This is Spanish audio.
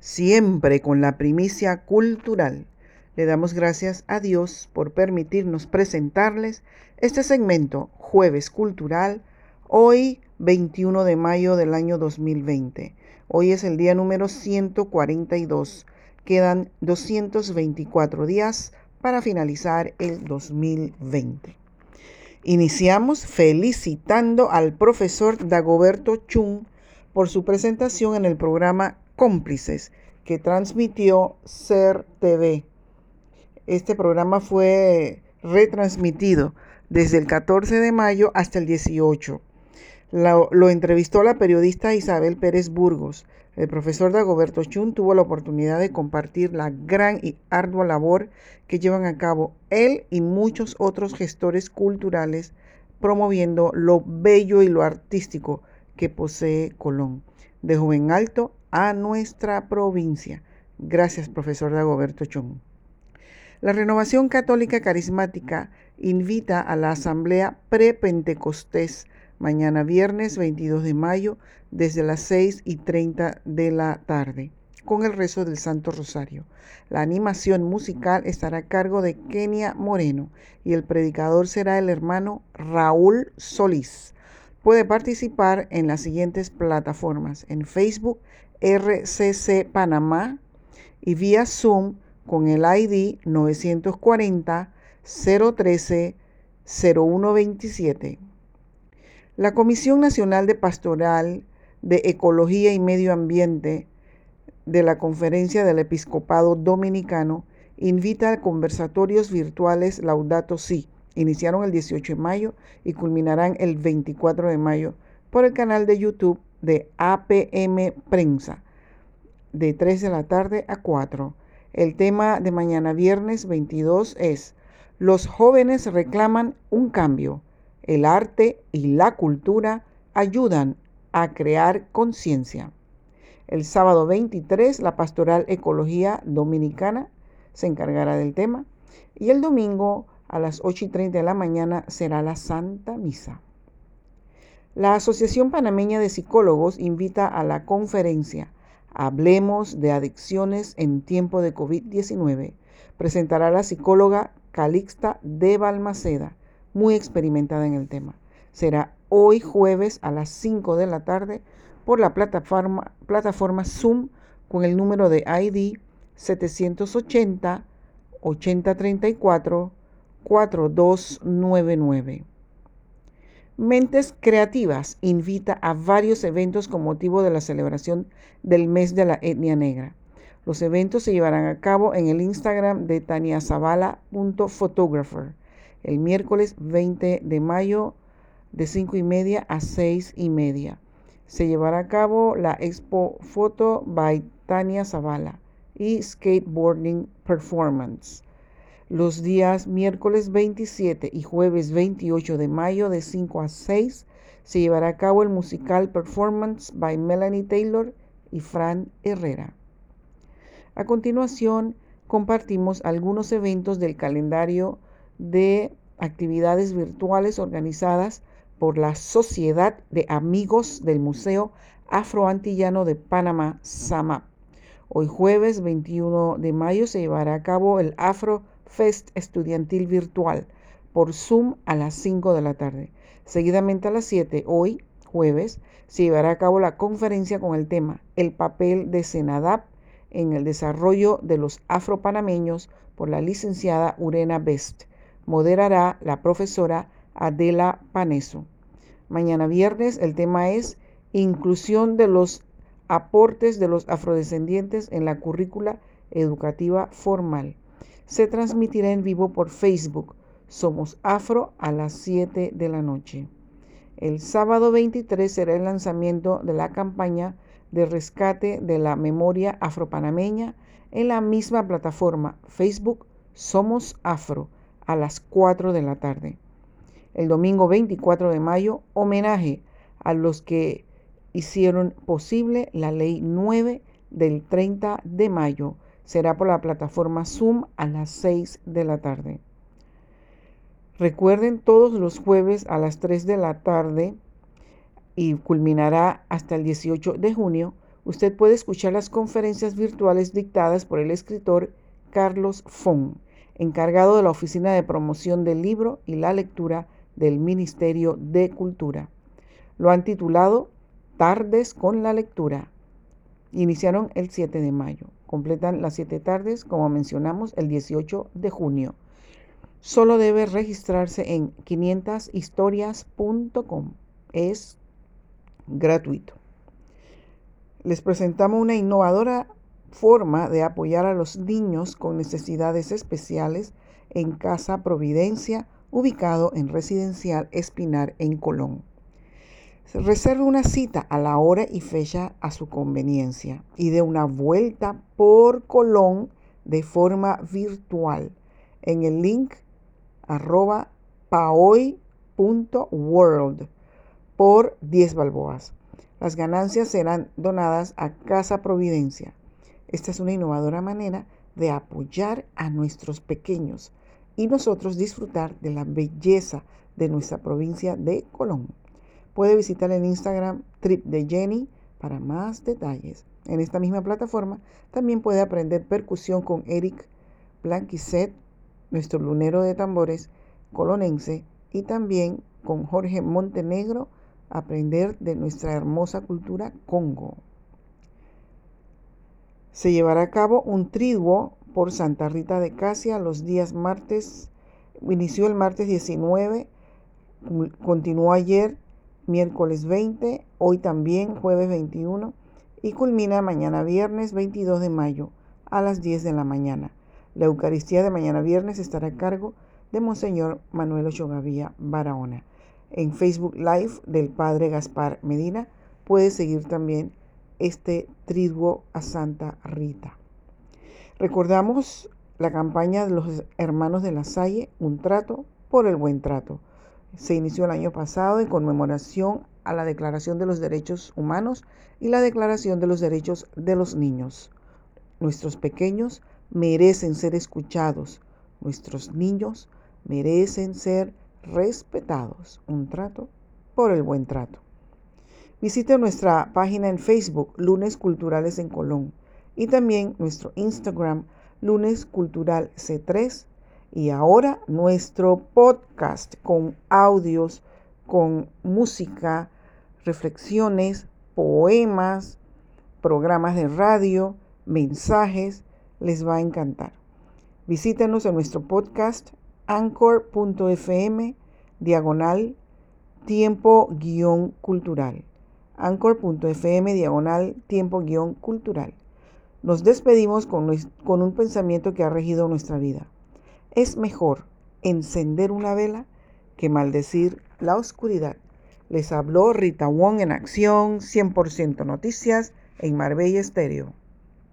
siempre con la primicia cultural. Le damos gracias a Dios por permitirnos presentarles este segmento Jueves Cultural, hoy 21 de mayo del año 2020. Hoy es el día número 142. Quedan 224 días para finalizar el 2020. Iniciamos felicitando al profesor Dagoberto Chung por su presentación en el programa Cómplices que transmitió Ser TV. Este programa fue retransmitido desde el 14 de mayo hasta el 18. Lo, lo, entrevistó la periodista Isabel Pérez Burgos. El profesor Dagoberto Chun tuvo la oportunidad de compartir la gran y ardua labor que llevan a cabo él y muchos otros gestores culturales promoviendo lo bello y lo artístico que posee Colón, de joven alto a nuestra provincia. Gracias, profesor Dagoberto Chun. La Renovación Católica Carismática invita a la Asamblea Prepentecostés mañana viernes 22 de mayo desde las 6 y 30 de la tarde con el rezo del Santo Rosario. La animación musical estará a cargo de Kenia Moreno y el predicador será el hermano Raúl Solís. Puede participar en las siguientes plataformas, en Facebook RCC Panamá y vía Zoom con el ID 940 013 0127. La Comisión Nacional de Pastoral de Ecología y Medio Ambiente de la Conferencia del Episcopado Dominicano invita a conversatorios virtuales Laudato Si. Iniciaron el 18 de mayo y culminarán el 24 de mayo por el canal de YouTube de APM Prensa de 3 de la tarde a 4. El tema de mañana viernes 22 es Los jóvenes reclaman un cambio. El arte y la cultura ayudan a crear conciencia. El sábado 23 la Pastoral Ecología Dominicana se encargará del tema y el domingo a las 8 y 30 de la mañana será la Santa Misa. La Asociación Panameña de Psicólogos invita a la conferencia Hablemos de adicciones en tiempo de COVID-19. Presentará la psicóloga Calixta de Balmaceda, muy experimentada en el tema. Será hoy jueves a las 5 de la tarde por la plataforma, plataforma Zoom con el número de ID 780 8034 4299. Mentes Creativas invita a varios eventos con motivo de la celebración del mes de la etnia negra. Los eventos se llevarán a cabo en el Instagram de taniazavala.photographer el miércoles 20 de mayo de 5 y media a 6 y media. Se llevará a cabo la Expo Foto by Tania Zavala y Skateboarding Performance los días miércoles 27 y jueves 28 de mayo de 5 a 6 se llevará a cabo el musical Performance by Melanie Taylor y Fran Herrera. A continuación, compartimos algunos eventos del calendario de actividades virtuales organizadas por la Sociedad de Amigos del Museo Afroantillano de Panamá, SAMAP. Hoy jueves 21 de mayo se llevará a cabo el Afro Fest estudiantil virtual por Zoom a las 5 de la tarde. Seguidamente a las 7, hoy, jueves, se llevará a cabo la conferencia con el tema El papel de Senadap en el desarrollo de los afropanameños por la licenciada Urena Best. Moderará la profesora Adela Paneso. Mañana viernes el tema es Inclusión de los aportes de los afrodescendientes en la currícula educativa formal se transmitirá en vivo por Facebook. Somos Afro a las 7 de la noche. El sábado 23 será el lanzamiento de la campaña de rescate de la memoria afropanameña en la misma plataforma Facebook Somos Afro a las 4 de la tarde. El domingo 24 de mayo, homenaje a los que hicieron posible la ley 9 del 30 de mayo será por la plataforma Zoom a las 6 de la tarde. Recuerden todos los jueves a las 3 de la tarde y culminará hasta el 18 de junio Usted puede escuchar las conferencias virtuales dictadas por el escritor Carlos Fon, encargado de la Oficina de Promoción del Libro y la Lectura del Ministerio de Cultura. Lo han titulado Tardes con la Lectura. Iniciaron el 7 de mayo. Completan las 7 tardes, como mencionamos, el 18 de junio. Solo debe registrarse en 500historias.com. Es gratuito. Les presentamos una innovadora forma de apoyar a los niños con necesidades especiales en Casa Providencia, ubicado en Residencial Espinar en Colón. Reserve una cita a la hora y fecha a su conveniencia y de una vuelta por Colón de forma virtual en el link arroba paoy.world por 10 balboas. Las ganancias serán donadas a Casa Providencia. Esta es una innovadora manera de apoyar a nuestros pequeños y nosotros disfrutar de la belleza de nuestra provincia de Colón. Puede visitar el Instagram Trip de Jenny para más detalles. En esta misma plataforma también puede aprender percusión con Eric Blanquisset, nuestro lunero de tambores colonense, y también con Jorge Montenegro, aprender de nuestra hermosa cultura Congo se llevará a cabo un triduo por Santa Rita de Casia los días martes, inició el martes 19, continuó ayer, miércoles 20, hoy también, jueves 21, y culmina mañana viernes 22 de mayo a las 10 de la mañana. La Eucaristía de mañana viernes estará a cargo de Monseñor Manuel Ochogavía Barahona. En Facebook Live del Padre Gaspar Medina puede seguir también este triduo a Santa Rita. Recordamos la campaña de los hermanos de la Salle, un trato por el buen trato. Se inició el año pasado en conmemoración a la Declaración de los Derechos Humanos y la Declaración de los Derechos de los Niños. Nuestros pequeños merecen ser escuchados. Nuestros niños merecen ser respetados. Un trato por el buen trato. Visite nuestra página en Facebook, Lunes Culturales en Colón, y también nuestro Instagram, Lunes Cultural C3, y ahora nuestro podcast con audios, con música, reflexiones, poemas, programas de radio, mensajes, les va a encantar. Visítenos en nuestro podcast anchor.fm diagonal tiempo guion cultural anchor.fm diagonal tiempo guion cultural. Nos despedimos con, con un pensamiento que ha regido nuestra vida. Es mejor encender una vela que maldecir la oscuridad. Les habló Rita Wong en acción, 100% noticias en Marbella Estéreo.